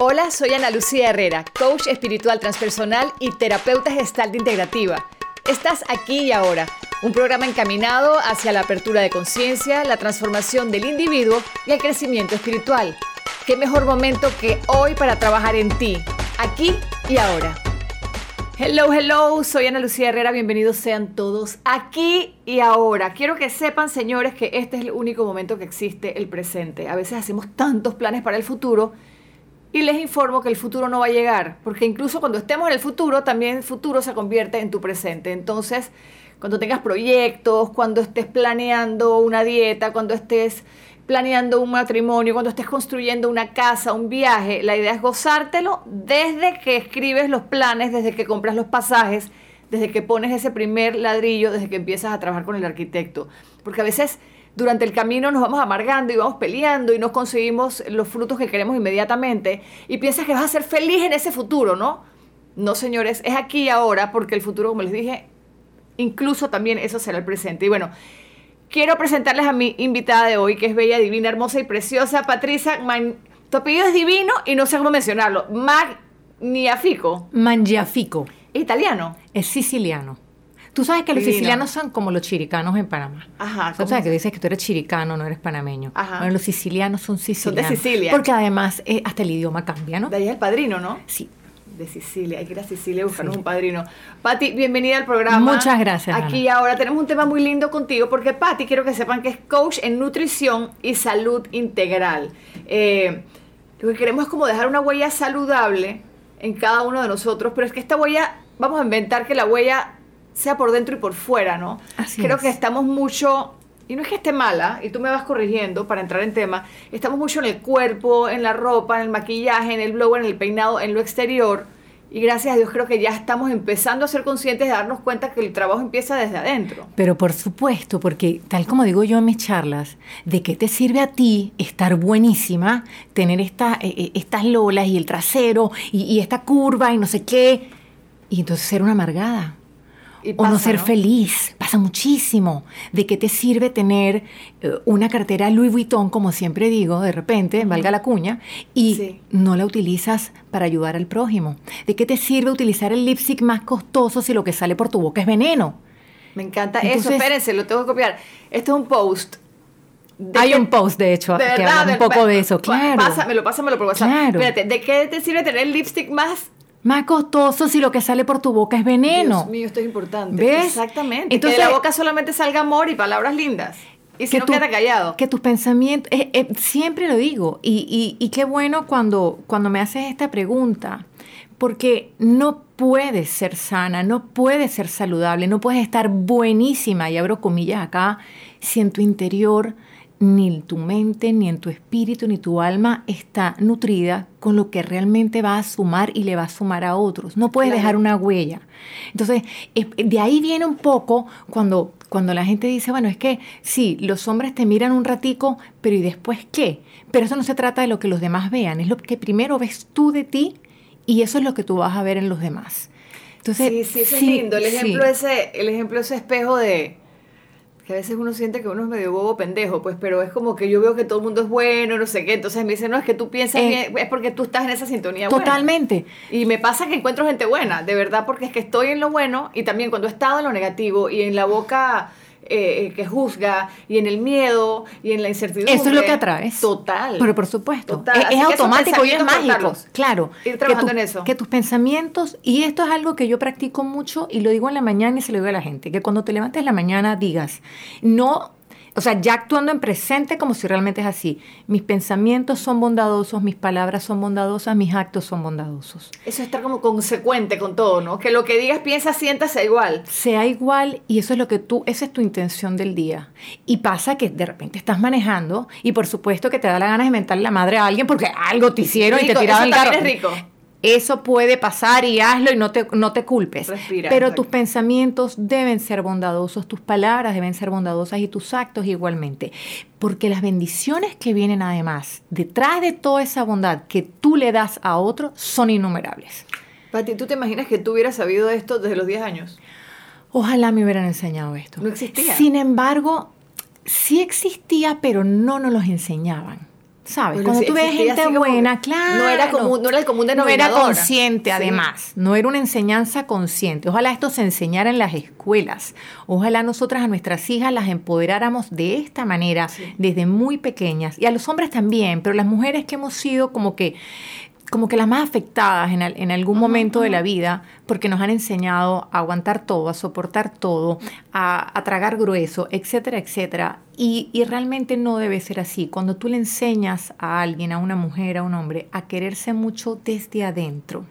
Hola, soy Ana Lucía Herrera, coach espiritual transpersonal y terapeuta gestal integrativa. Estás aquí y ahora, un programa encaminado hacia la apertura de conciencia, la transformación del individuo y el crecimiento espiritual. ¿Qué mejor momento que hoy para trabajar en ti, aquí y ahora? Hello, hello, soy Ana Lucía Herrera, bienvenidos sean todos aquí y ahora. Quiero que sepan, señores, que este es el único momento que existe, el presente. A veces hacemos tantos planes para el futuro y les informo que el futuro no va a llegar, porque incluso cuando estemos en el futuro, también el futuro se convierte en tu presente. Entonces, cuando tengas proyectos, cuando estés planeando una dieta, cuando estés planeando un matrimonio, cuando estés construyendo una casa, un viaje, la idea es gozártelo desde que escribes los planes, desde que compras los pasajes, desde que pones ese primer ladrillo, desde que empiezas a trabajar con el arquitecto. Porque a veces durante el camino nos vamos amargando y vamos peleando y no conseguimos los frutos que queremos inmediatamente y piensas que vas a ser feliz en ese futuro, ¿no? No, señores, es aquí y ahora porque el futuro, como les dije, incluso también eso será el presente. Y bueno, quiero presentarles a mi invitada de hoy, que es bella, divina, hermosa y preciosa, Patricia. Man tu apellido es divino y no sé cómo mencionarlo. Magnifico. Mangiafico. ¿Es italiano? Es siciliano. Tú sabes que los sicilianos son como los chiricanos en Panamá. Ajá. Tú sabes que dices que tú eres chiricano, no eres panameño. Ajá. Bueno, los sicilianos son sicilianos. Son de Sicilia. Porque además eh, hasta el idioma cambia, ¿no? De ahí es el padrino, ¿no? Sí. De Sicilia, hay que ir a Sicilia a buscarnos un padrino. Pati, bienvenida al programa. Muchas gracias. Aquí ahora tenemos un tema muy lindo contigo porque Pati, quiero que sepan que es coach en nutrición y salud integral. Eh, lo que queremos es como dejar una huella saludable en cada uno de nosotros, pero es que esta huella, vamos a inventar que la huella sea por dentro y por fuera, ¿no? Así Creo es. que estamos mucho, y no es que esté mala, y tú me vas corrigiendo para entrar en tema, estamos mucho en el cuerpo, en la ropa, en el maquillaje, en el blower, en el peinado, en lo exterior, y gracias a Dios creo que ya estamos empezando a ser conscientes de darnos cuenta que el trabajo empieza desde adentro. Pero por supuesto, porque tal como digo yo en mis charlas, ¿de qué te sirve a ti estar buenísima, tener esta, eh, eh, estas lolas y el trasero y, y esta curva y no sé qué, y entonces ser una amargada? Y o no ser feliz, pasa muchísimo. ¿De qué te sirve tener eh, una cartera Louis Vuitton, como siempre digo, de repente, valga la cuña, y Sí. no la utilizas para ayudar al prójimo? ¿De qué te sirve utilizar el lipstick más costoso si lo que sale por tu boca es veneno? Me encanta eso, espérense, lo tengo que copiar. Esto es un post. Hay que- un post, de hecho, de que verdad, habla un poco de eso, claro. Pásamelo, pásamelo por WhatsApp. Claro. Espérate, ¿de qué te sirve tener el lipstick más Más costoso si lo que sale por tu boca es veneno. Dios mío, esto es importante. ¿Ves? Exactamente. Entonces- que de la boca solamente salga amor y palabras lindas. Y si no, tú- queda callado. Que tus pensamientos, eh, eh, siempre lo digo, y, y- y qué bueno cuando, cuando me haces esta pregunta, porque no puedes ser sana, no puedes ser saludable, no puedes estar buenísima, y abro comillas acá, si en tu interior ni en tu mente, ni en tu espíritu, ni tu alma está nutrida con lo que realmente va a sumar y le va a sumar a otros. No puedes Claro. dejar una huella. Entonces, es- de ahí viene un poco cuando, cuando la gente dice, bueno, es que sí, los hombres te miran un ratico, pero ¿y después qué? Pero eso no se trata de lo que los demás vean, es lo que primero ves tú de ti y eso es lo que tú vas a ver en los demás. Entonces, sí, sí, eso es lindo. El ejemplo, sí. ese, el ejemplo ese espejo de que a veces uno siente que uno es medio bobo pendejo, pues, pero es como que yo veo que todo el mundo es bueno, no sé qué, entonces me dicen, no, es que tú piensas Eh, bien, es porque tú estás en esa sintonía buena. Totalmente. Y me pasa que encuentro gente buena, de verdad, porque es que estoy en lo bueno y también cuando he estado en lo negativo y en la boca eh, que juzga y en el miedo y en la incertidumbre. Eso es lo que atraes. Total. Pero por supuesto, Total. es, que automático y es mágico. Claro. Ir que trabajando tu- en eso. Que tus pensamientos, y esto es algo que yo practico mucho y lo digo en la mañana y se lo digo a la gente, que cuando te levantes en la mañana digas, no, o sea, ya actuando en presente como si realmente es así. Mis pensamientos son bondadosos, mis palabras son bondadosas, mis actos son bondadosos. Eso es estar como consecuente con todo, ¿no? Que lo que digas, piensas, sientas sea igual. sea igual y eso es lo que tú, esa es tu intención del día. Y pasa que de repente estás manejando y por supuesto que te da la gana de mentarle la madre a alguien porque algo te hicieron y te tiraron el carro. es rico. Eso puede pasar y hazlo y no te, no te culpes. Respira, Pero tus pensamientos deben ser bondadosos, tus palabras deben ser bondadosas y tus actos igualmente. Porque las bendiciones que vienen además detrás de toda esa bondad que tú le das a otro son innumerables. Pati, ¿tú te imaginas que tú hubieras sabido esto desde los 10 años? Ojalá me hubieran enseñado esto. No existía. Sin embargo, sí existía, pero no nos los enseñaban. ¿Sabes? Cuando tú ves gente buena, claro. No era, común, no era el común denominador. No era consciente, además. No era una enseñanza consciente. Ojalá esto se enseñara en las escuelas. Ojalá nosotras a nuestras hijas las empoderáramos de esta manera, desde muy pequeñas. Y a los hombres también, pero las mujeres que hemos sido como que como que las más afectadas en, algún momento de la vida, porque nos han enseñado a aguantar todo, a soportar todo, a, tragar grueso, etcétera, etcétera. Y, y, realmente no debe ser así. Cuando tú le enseñas a alguien, a una mujer, a un hombre, a quererse mucho desde adentro,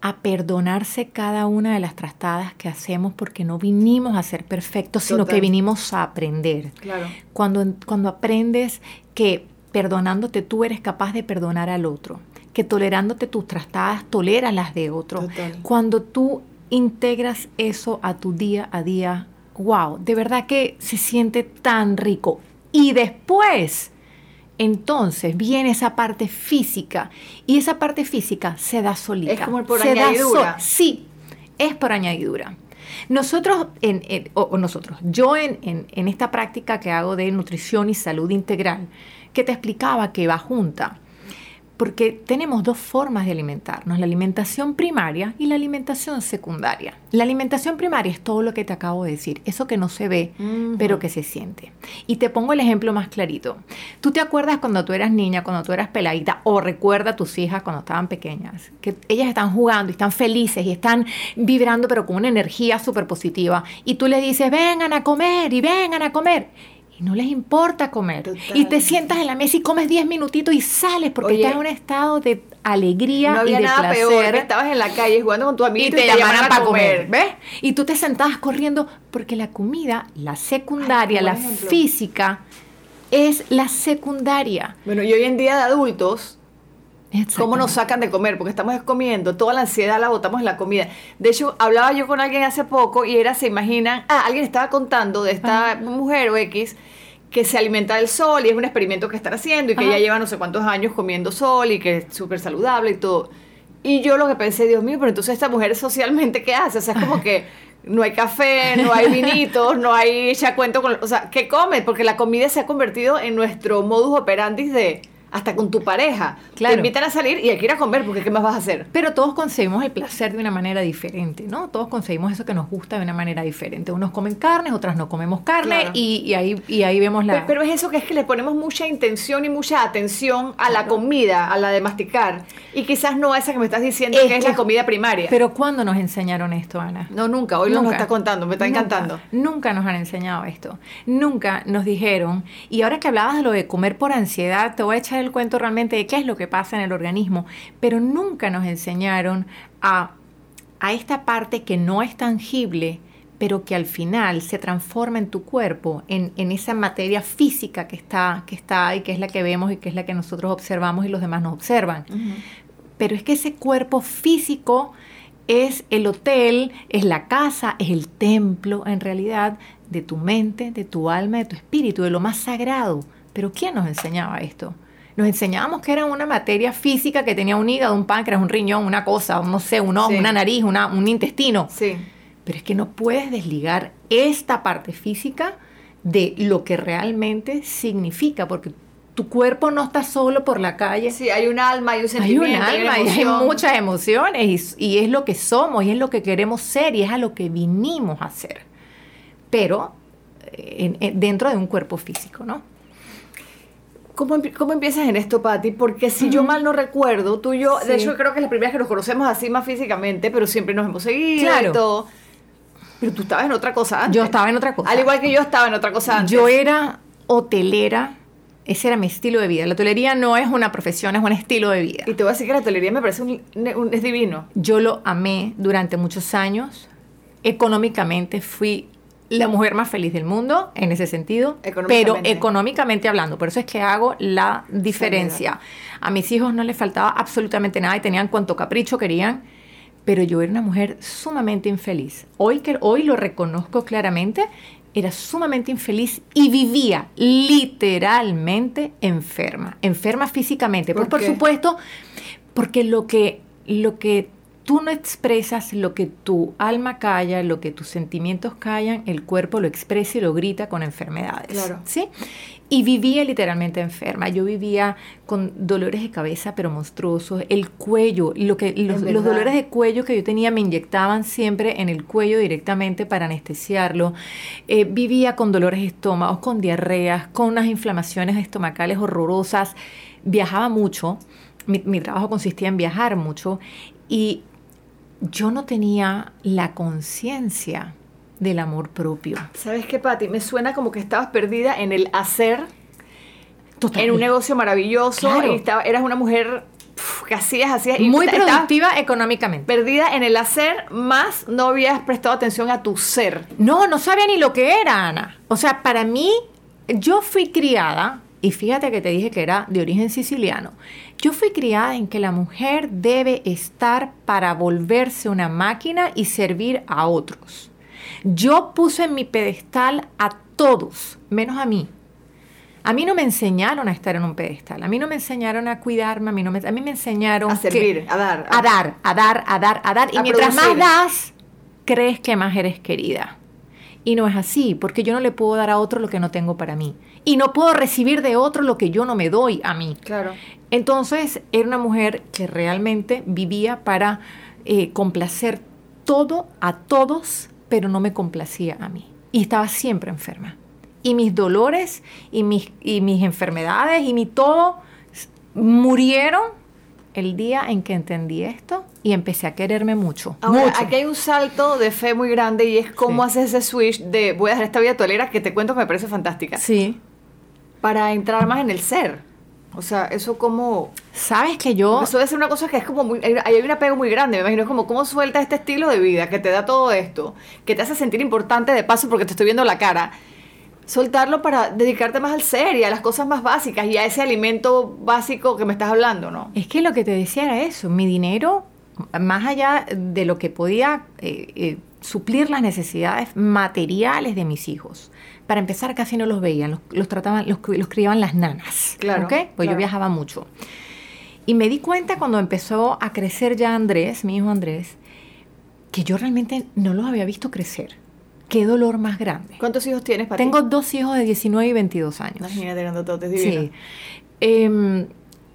a perdonarse cada una de las trastadas que hacemos porque no vinimos a ser perfectos, sino que vinimos a aprender. Claro. Cuando, cuando aprendes que perdonándote tú eres capaz de perdonar al otro, que tolerándote tus trastadas toleras las de otro. Cuando tú integras eso a tu día a día, wow, de verdad que se siente tan rico. Y después, entonces viene esa parte física y esa parte física se da solita. Es como por añadidura. sí, es por añadidura. Nosotros, en, o, nosotros, yo en, en esta práctica que hago de nutrición y salud integral, que te explicaba que va junta. Porque tenemos dos formas de alimentarnos, la alimentación primaria y la alimentación secundaria. La alimentación primaria es todo lo que te acabo de decir, eso que no se ve, pero que se siente. Y te pongo el ejemplo más clarito. ¿Tú te acuerdas cuando tú eras niña, cuando tú eras peladita, o recuerda a tus hijas cuando estaban pequeñas, que ellas están jugando y están felices y están vibrando, pero con una energía súper positiva, y tú les dices, vengan a comer y vengan a comer no les importa comer. Y te sientas en la mesa y comes 10 minutitos y sales porque estás en un estado de alegría no había y de nada placer. peor estabas en la calle jugando con tu amigo y, te, llamaban para comer. ¿ves? Y tú te sentabas corriendo porque la comida, la secundaria, la física, es la secundaria. Bueno, y hoy en día de adultos, ¿Cómo nos sacan de comer? Porque estamos comiendo, toda la ansiedad la botamos en la comida. De hecho, hablaba yo con alguien hace poco y era, se imaginan, ah, alguien estaba contando de esta mujer o X que se alimenta del sol y es un experimento que están haciendo y que ya lleva no sé cuántos años comiendo sol y que es súper saludable y todo. Y yo lo que pensé, Dios mío, pero entonces esta mujer socialmente, ¿qué hace? O sea, es como que no hay café, no hay vinitos, no hay ya cuento con... O sea, ¿qué come? Porque la comida se ha convertido en nuestro modus operandi de hasta con tu pareja. Te invitan a salir y hay que ir a comer porque ¿qué más vas a hacer? Pero todos conseguimos el placer de una manera diferente, ¿no? Todos conseguimos eso que nos gusta de una manera diferente. Unos comen carnes, otras no comemos carne y, ahí, y ahí vemos la... Pero, es eso que es que le ponemos mucha intención y mucha atención a la comida, a la de masticar. Y quizás no a esa que me estás diciendo que, es la comida primaria. Pero ¿cuándo nos enseñaron esto, Ana? No, nunca. Hoy nunca. nos está contando, me está encantando. Nunca nos han enseñado esto. Nunca nos dijeron. Y ahora que hablabas de lo de comer por ansiedad, te voy a echar el cuento realmente de qué es lo que pasa en el organismo, pero nunca nos enseñaron a, a esta parte que no es tangible, pero que al final se transforma en tu cuerpo, en, en, esa materia física que está, que está ahí, que es la que vemos y que es la que nosotros observamos y los demás nos observan. Pero es que ese cuerpo físico es el hotel, es la casa, es el templo, en realidad, de tu mente, de tu alma, de tu espíritu, de lo más sagrado. Pero ¿quién nos enseñaba esto? Nos enseñábamos que era una materia física que tenía un hígado, un páncreas, un riñón, una cosa, no sé, un ojo, una nariz, una, un intestino. Sí. Pero es que no puedes desligar esta parte física de lo que realmente significa, porque tu cuerpo no está solo por la calle. Sí, hay un alma, hay un sentimiento. Hay un alma, y hay muchas emociones, y, es lo que somos, y es lo que queremos ser, y es a lo que vinimos a ser. Pero eh, dentro de un cuerpo físico, ¿no? ¿Cómo, ¿Cómo, empiezas en esto, Patti? Porque si yo mal no recuerdo, tú y yo, de hecho creo que es la primera vez que nos conocemos así más físicamente, pero siempre nos hemos seguido y todo. Pero tú estabas en otra cosa antes. Yo estaba en otra cosa. Al igual que yo estaba en otra cosa antes. Yo era hotelera, ese era mi estilo de vida. La hotelería no es una profesión, es un estilo de vida. Y te voy a decir que la hotelería me parece un, es divino. Yo lo amé durante muchos años. Económicamente fui la mujer más feliz del mundo en ese sentido, pero económicamente hablando. Por eso es que hago la diferencia. A mis hijos no les faltaba absolutamente nada y tenían cuanto capricho querían, pero yo era una mujer sumamente infeliz. Hoy, que, hoy lo reconozco claramente, era sumamente infeliz y vivía literalmente enferma, enferma físicamente. ¿Por, pues, por supuesto, porque lo que, lo que tú no expresas lo que tu alma calla, lo que tus sentimientos callan, el cuerpo lo expresa y lo grita con enfermedades. Claro. ¿Sí? Y vivía literalmente enferma. Yo vivía con dolores de cabeza, pero monstruosos. El cuello, lo que, los, los dolores de cuello que yo tenía me inyectaban siempre en el cuello directamente para anestesiarlo. Eh, vivía con dolores de estómago, con diarreas, con unas inflamaciones estomacales horrorosas. Viajaba mucho. Mi, mi trabajo consistía en viajar mucho. Y yo no tenía la conciencia del amor propio. ¿Sabes qué, Patti? Me suena como que estabas perdida en el hacer, en un negocio maravilloso, Claro. y estaba- eras una mujer que hacías, hacías, y Muy productiva económicamente. perdida en el hacer, más no habías prestado atención a tu ser. No, no sabía ni lo que era, Ana. O sea, para mí, yo fui criada, y fíjate que te dije que era de origen siciliano, yo fui criada en que la mujer debe estar para volverse una máquina y servir a otros. Yo puse en mi pedestal a todos, menos a mí. A mí no me enseñaron a estar en un pedestal, a mí no me enseñaron a cuidarme, a mí, no me, a mí me enseñaron A que- servir, a dar. a dar, a dar, a dar, a dar. Y A mientras producir. más das, crees que más eres querida. Y no es así, porque yo no le puedo dar a otro lo que no tengo para mí. Y no puedo recibir de otro lo que yo no me doy a mí. Claro. Entonces era una mujer que realmente vivía para eh, complacer todo a todos, pero no me complacía a mí. Y estaba siempre enferma. Y mis dolores y mis, y mis enfermedades y mi todo murieron el día en que entendí esto y empecé a quererme mucho. Ahora, mucho. aquí hay un salto de fe muy grande y es cómo Sí. haces ese switch de voy a dejar esta vida tolera que te cuento que me parece fantástica. Sí. Para entrar más en el ser. O sea, eso como... Sabes que yo... Eso debe ser una cosa que es como muy... Hay, un apego muy grande, me imagino. Es como, ¿cómo sueltas este estilo de vida que te da todo esto? Que te hace sentir importante de paso porque te estoy viendo la cara. Soltarlo para dedicarte más al ser y a las cosas más básicas y a ese alimento básico que me estás hablando, ¿no? Es que lo que te decía era eso, mi dinero, más allá de lo que podía eh, eh, suplir las necesidades materiales de mis hijos. Para empezar, casi no los veían, los, los trataban, los, los criaban las nanas. Claro, ¿ok? Pues claro. yo viajaba mucho. Y me di cuenta cuando empezó a crecer ya Andrés, mi hijo Andrés, que yo realmente no los había visto crecer. Qué dolor más grande. ¿Cuántos hijos tienes, Pati? Tengo dos hijos de 19 y 22 años. Imagínate, grandototes, divino. Sí. Em,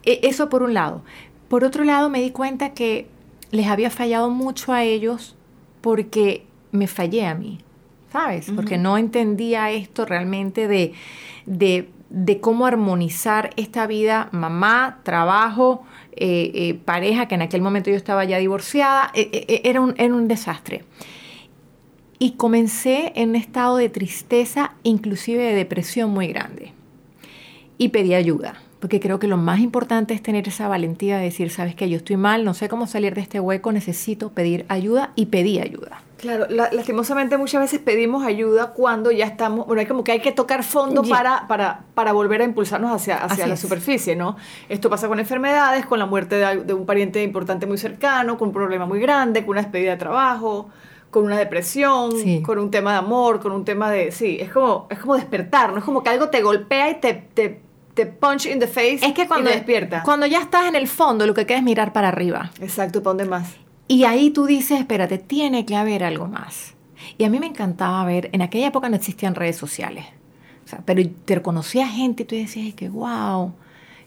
e- eso por un lado. Por otro lado, me di cuenta que les había fallado mucho a ellos porque me fallé a mí, ¿sabes? Porque no entendía esto realmente de, de, de cómo armonizar esta vida, mamá, trabajo, eh, eh, pareja, que en aquel momento yo estaba ya divorciada, eh, eh, era, un, era un desastre. Y comencé en un estado de tristeza, inclusive de depresión muy grande y pedí ayuda. Porque creo que lo más importante es tener esa valentía de decir, sabes que yo estoy mal, no sé cómo salir de este hueco, necesito pedir ayuda y pedí ayuda. Claro, la- lastimosamente muchas veces pedimos ayuda cuando ya estamos, bueno, hay como que hay que tocar fondo para, para, para volver a impulsarnos hacia, hacia Así la es. superficie, ¿no? Esto pasa con enfermedades, con la muerte de, un pariente importante muy cercano, con un problema muy grande, con una despedida de trabajo, con una depresión, Sí. con un tema de amor, con un tema de... Sí, es como, es como despertar, ¿no? Es como que algo te golpea y te, te, te punch in the face Es que cuando, y despierta. cuando ya estás en el fondo, lo que queda es mirar para arriba. Exacto, ¿para dónde más? Y ahí tú dices, espérate, tiene que haber algo más. Y a mí me encantaba ver, en aquella época no existían redes sociales, o sea, pero te conocía gente y tú decías, "Ay, qué wow,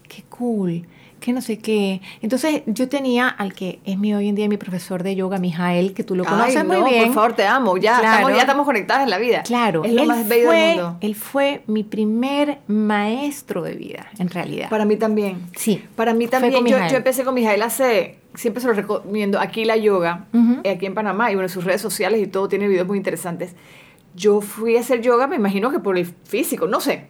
qué cool, que no sé qué. Entonces yo tenía al que es mi hoy en día mi profesor de yoga, Mijael, que tú lo conoces Ay, muy no, bien. Por favor, te amo. Ya, Claro. estamos, ya estamos conectadas en la vida. Claro, Es lo él más bello fue, del mundo. Él fue mi primer maestro de vida, en realidad. Para mí también. sí. Para mí también. Yo, yo empecé con Mijael hace. Siempre se lo recomiendo. Aquí la yoga, eh, aquí en Panamá, y bueno, sus redes sociales y todo, tiene videos muy interesantes. Yo fui a hacer yoga, me imagino que por el físico, no sé.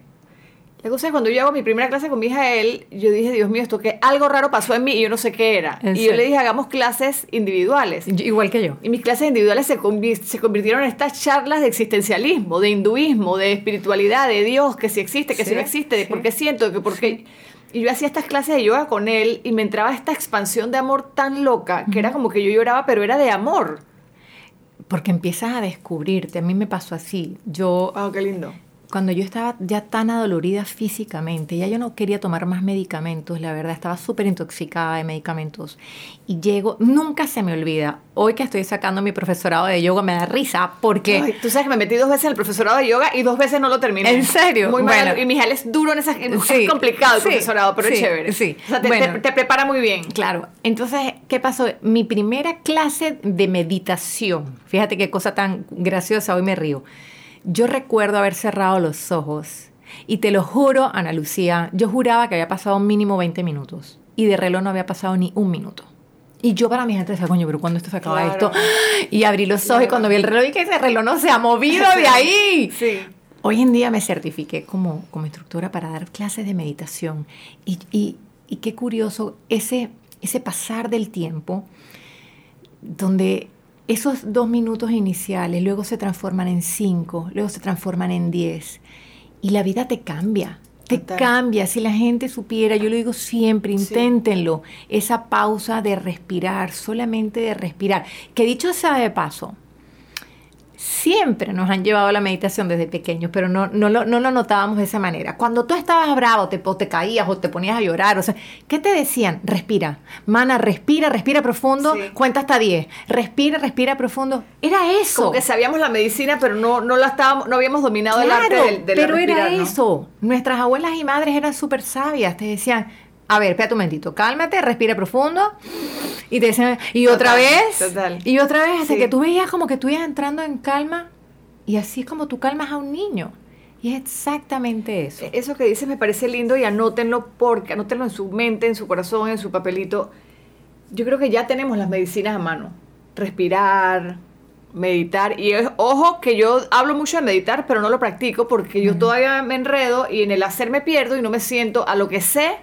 La cosa es cuando yo hago mi primera clase con Mijael, yo dije, Dios mío, esto que algo raro pasó en mí y yo no sé qué era. ¿En Y yo le dije, hagamos clases individuales. Yo- igual que yo. Y mis clases individuales se, convi- se convirtieron en estas charlas de existencialismo, de hinduismo, de espiritualidad, de Dios, que si existe, que si no existe, de sí. por qué siento, de que por qué... Y yo hacía estas clases de yoga con él y me entraba esta expansión de amor tan loca, que era como que yo lloraba, pero era de amor. Porque empiezas a descubrirte. A mí me pasó así. Yo Wow, qué lindo. Cuando yo estaba ya tan adolorida físicamente, ya yo no quería tomar más medicamentos, la verdad, estaba súper intoxicada de medicamentos. Y llego, nunca se me olvida, hoy que estoy sacando mi profesorado de yoga me da risa porque... tú sabes que me metí dos veces en el profesorado de yoga y dos veces no lo terminé. ¿En serio? Muy bueno. Y mi es duro en esas... es complicado el profesorado, pero es chévere. Sí. O sea, te, prepara muy bien. Claro. Entonces, ¿qué pasó? Mi primera clase de meditación, fíjate qué cosa tan graciosa, hoy me río. Yo recuerdo haber cerrado los ojos y te lo juro, Ana Lucía, yo juraba que había pasado mínimo 20 minutos y de reloj no había pasado ni un minuto. Y yo para mi gente decía, coño, pero cuando esto se acaba esto? Y abrí los ojos y cuando vi el reloj y que ese reloj no se ha movido de ahí. Sí. Hoy en día me certifiqué como, como instructora para dar clases de meditación. Y, y, y qué curioso ese, ese pasar del tiempo donde esos dos minutos iniciales luego se transforman en cinco, luego se transforman en diez. Y la vida te cambia, te cambia. Si la gente supiera, yo lo digo siempre, inténtenlo, esa pausa de respirar, solamente de respirar. Que dicho sea de paso, siempre nos han llevado a la meditación desde pequeños, pero no, no, lo, no lo notábamos de esa manera. Cuando tú estabas bravo, te, te caías o te ponías a llorar, o sea, ¿qué te decían? Respira. Mana, respira, respira profundo, cuenta hasta 10. Respira, respira profundo. Era eso. Como que sabíamos la medicina, pero no, no la estábamos, no habíamos dominado el arte del, Pero era eso. Nuestras abuelas y madres eran súper sabias, te decían, a ver, espérate un momentito, cálmate, respira profundo. Y te dicen, y otra vez, y otra vez, hasta que tú veías como que tú ibas entrando en calma. Y así es como tú calmas a un niño. Y es exactamente eso. E-, eso que dices me parece lindo y anótenlo porque, anótenlo en su mente, en su corazón, en su papelito. Yo creo que ya tenemos las medicinas a mano. Respirar, meditar. Y ojo que yo hablo mucho de meditar, pero no lo practico porque yo todavía me enredo y en el hacer me pierdo y no me siento a lo que sé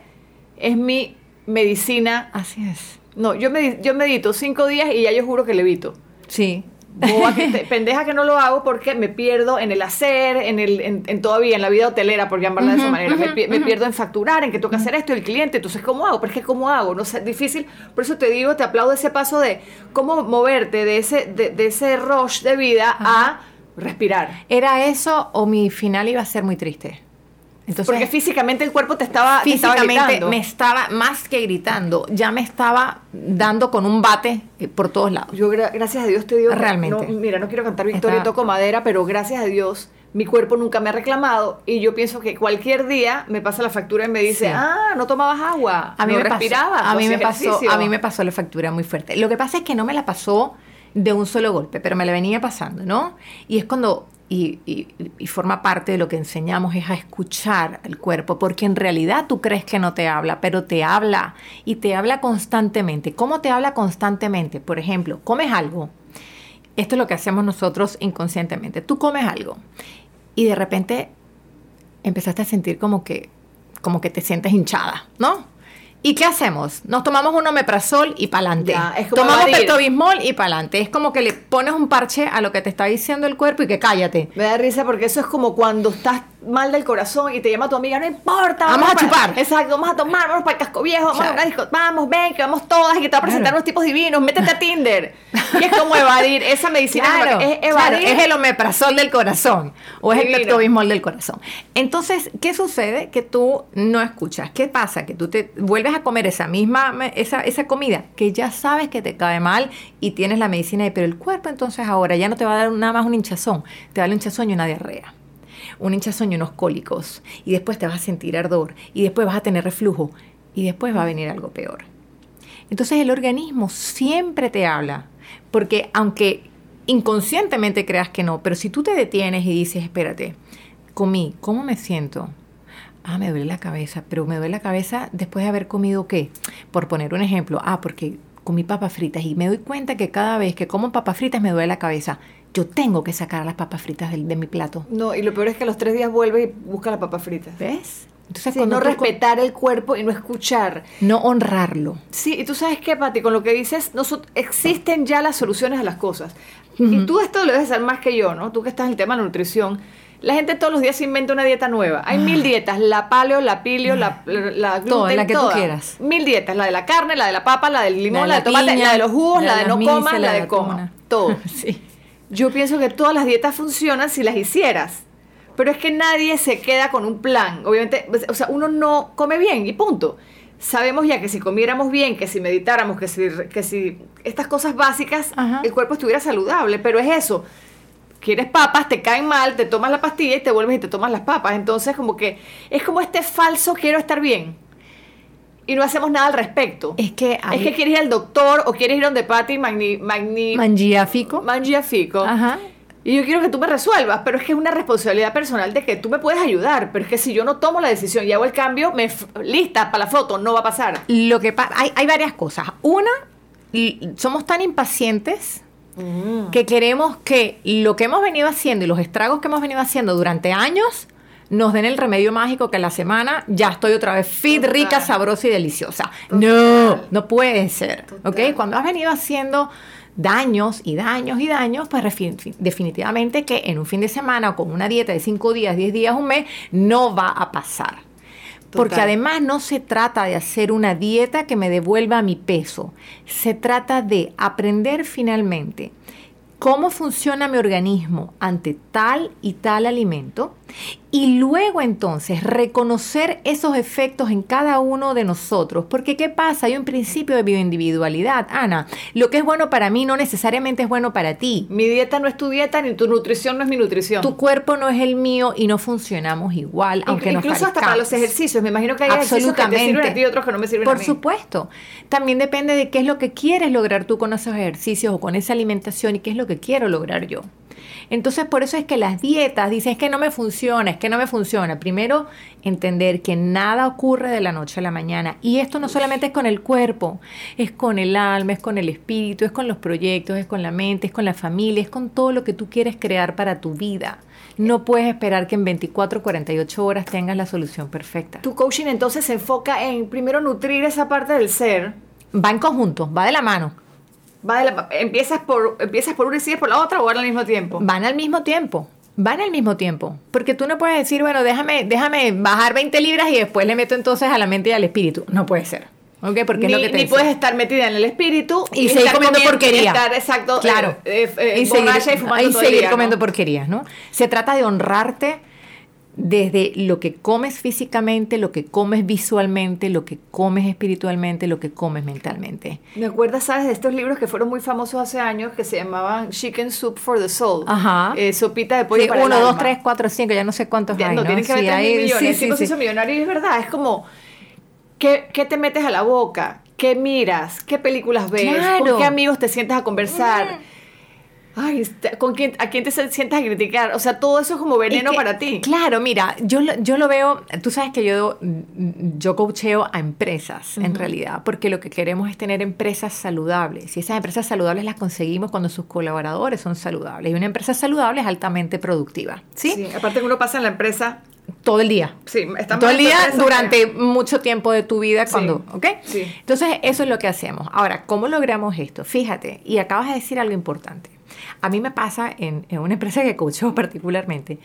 es mi medicina. Así es. No, yo, yo medito cinco días y ya yo juro que levito. Sí. pendeja que no lo hago porque me pierdo en el hacer, en el en, todavía en la vida hotelera, por llamarla de esa manera. me, pierdo en facturar, en que tengo que hacer esto y el cliente. Entonces, ¿cómo hago? Pero es que ¿cómo hago? No sé, difícil. Por eso te digo, te aplaudo ese paso de cómo moverte de ese, de, ese rush de vida a respirar. ¿Era eso o mi final iba a ser muy triste? Porque físicamente el cuerpo te estaba, físicamente me estaba más que gritando, ya me estaba dando con un bate eh, por todos lados. Yo gracias a Dios te digo, realmente. mira, no quiero cantar Victoria y toco madera, pero gracias a Dios mi cuerpo nunca me ha reclamado y yo pienso que cualquier día me pasa la factura y me dice, ah, no tomabas agua, a mí no me respirabas, a mí me pasó, a mí me pasó la factura muy fuerte. Lo que pasa es que no me la pasó de un solo golpe, pero me la venía pasando, ¿no? Y es cuando y, forma parte de lo que enseñamos es a escuchar al cuerpo, porque en realidad tú crees que no te habla, pero te habla y te habla constantemente. ¿Cómo te habla constantemente? Por ejemplo, comes algo. Esto es lo que hacemos nosotros inconscientemente. Tú comes algo y de repente empezaste a sentir como que, como que te sientes hinchada, ¿no? ¿Y qué hacemos? Nos tomamos un omeprazol y pa'lante. Tomamos peptobismol y pa'lante. Es como que le pones un parche a lo que te está diciendo el cuerpo y que cállate. Me da risa porque eso es como cuando estás mal del corazón y te llama tu amiga, no importa. Vamos, a chupar. Exacto, vamos a tomar, vamos para el casco viejo, vamos a disco, vamos, ven, que vamos todas y que te va a presentar unos tipos divinos, métete a Tinder. y es como evadir, esa medicina es evadir. es el omeprazol del corazón o es el peptobismol del corazón. Entonces, ¿qué sucede? Que tú no escuchas. ¿Qué pasa? Que tú te vuelves a comer esa misma, esa, esa comida que ya sabes que te cae mal y tienes la medicina, pero el cuerpo entonces ahora ya no te va a dar nada más un hinchazón, te va a dar un hinchazón y una diarrea un hinchazón y unos cólicos, y después te vas a sentir ardor, y después vas a tener reflujo, y después va a venir algo peor. Entonces el organismo siempre te habla, porque aunque inconscientemente creas que no, pero si tú te detienes y dices, espérate, comí, ¿cómo me siento? Ah, me duele la cabeza, pero me duele la cabeza después de haber comido qué? Por poner un ejemplo, ah, porque comí papas fritas y me doy cuenta que cada vez que como papas fritas me duele la cabeza yo tengo que sacar las papas fritas de, mi plato. No, y lo peor es que a los tres días vuelve y busca las papas fritas. ¿Ves? Entonces, no respetar el cuerpo y no escuchar. No honrarlo. Sí, y tú sabes qué, Pati, con lo que dices, existen ya las soluciones a las cosas. Y tú esto lo debes saber más que yo, ¿no? Tú que estás en el tema de la nutrición. La gente todos los días se inventa una dieta nueva. Hay mil ah. dietas, la paleo, la pilio, la, la, gluten, la que tú quieras. Mil dietas, la de la carne, la de la papa, la del limón, la, de, tomate, la de los jugos, la de, no comas, la de coma. Todo. sí. Yo pienso que todas las dietas funcionan si las hicieras. Pero es que nadie se queda con un plan. Obviamente, pues, o sea, uno no come bien y punto. Sabemos ya que si comiéramos bien, que si meditáramos, que si, que si estas cosas básicas, Ajá. el cuerpo estuviera saludable. Pero es eso. Quieres papas, te caen mal, te tomas la pastilla y te vuelves y te tomas las papas. Entonces, como que es como este falso quiero estar bien. Y no hacemos nada al respecto. Es que hay Es que quieres ir al doctor o quieres ir donde Patty Magni, Magni, mangiafico. Mangiafico. Ajá. Y yo quiero que tú me resuelvas, pero es que es una responsabilidad personal de que tú me puedes ayudar, pero es que si yo no tomo la decisión y hago el cambio, me f- lista para la foto, no va a pasar. Lo que pa- hay, hay varias cosas. Una, somos tan impacientes que queremos que lo que hemos venido haciendo y los estragos que hemos venido haciendo durante años nos den el remedio mágico que a la semana ya estoy otra vez fit, Total. rica, sabrosa y deliciosa. Total. No, no puede ser. Total. ¿Ok? Cuando has venido haciendo daños y daños y daños, pues definitivamente que en un fin de semana o con una dieta de 5 días, 10 días, un mes, no va a pasar. Porque además no se trata de hacer una dieta que me devuelva mi peso. Se trata de aprender finalmente cómo funciona mi organismo ante tal y tal alimento y luego entonces reconocer esos efectos en cada uno de nosotros. Porque ¿qué pasa? Hay un principio de bioindividualidad, Ana. Lo que es bueno para mí no necesariamente es bueno para ti. Mi dieta no es tu dieta, ni tu nutrición no es mi nutrición. Tu cuerpo no es el mío y no funcionamos igual, aunque nos Incluso hasta para los ejercicios. Me imagino que hay ejercicios que te sirven a Absolutamente. ti y otros que no me sirven a Por supuesto. También depende de qué es lo que quieres lograr tú con esos ejercicios o con esa alimentación y qué es lo que quiero lograr yo. Entonces, por eso es que las dietas dicen es que no me funciona, es que no me funciona. Primero, entender que nada ocurre de la noche a la mañana. Y esto no solamente es con el cuerpo, es con el alma, es con el espíritu, es con los proyectos, es con la mente, es con la familia, es con todo lo que tú quieres crear para tu vida. No puedes esperar que en 24, 48 horas tengas la solución perfecta. Tu coaching entonces se enfoca en primero nutrir esa parte del ser. Va en conjunto, va de la mano. Va de la- empiezas, por, empiezas por una y sigues por la otra o van al mismo tiempo. Van al mismo tiempo. Van al mismo tiempo. Porque tú no puedes decir, bueno, déjame, déjame bajar 20 libras y después le meto entonces a la mente y al espíritu. No puede ser. Porque ni, es lo que te ni decía. puedes estar metida en el espíritu y, seguir comiendo porquería. Estar, exacto, Claro. eh, eh, y seguir, borracha y fumando y todo el seguir día, ¿no? comiendo porquerías, ¿no? Se trata de honrarte desde lo que comes físicamente, lo que comes visualmente, lo que comes espiritualmente, lo que comes mentalmente. Me acuerdas, ¿sabes? De estos libros que fueron muy famosos hace años que se llamaban Chicken Soup for the Soul. Ajá. Eh, sopita de pollo Sí, para el uno, dos, tres, cuatro, cinco, ya no sé cuántos Ya, hay, no, tienen que Sí, hay- millones. sí, sí, sí. hizo millonario y es verdad. Es como, ¿qué, qué te metes a la boca? ¿Qué miras? ¿Qué películas ves? Claro. ¿Con qué amigos te sientas a conversar? Ay, este, ¿con quién, ¿a quién te sientas a criticar? O sea, todo eso es como veneno Es que, para ti. Claro, mira, yo, lo- yo lo veo, tú sabes que yo, yo coacheo a empresas en realidad, porque lo que queremos es tener empresas saludables. Y esas empresas saludables las conseguimos cuando sus colaboradores son saludables. Y una empresa saludable es altamente productiva, ¿sí? Aparte que uno pasa en la empresa, Todo el día. sí, está Todo el día durante mucho tiempo de tu vida Sí, cuando, ¿ok? sí. Entonces, eso es lo que hacemos. Ahora, ¿cómo logramos esto? Fíjate, y acabas de decir algo importante. A mí me pasa en, en una empresa que coacheo particularmente,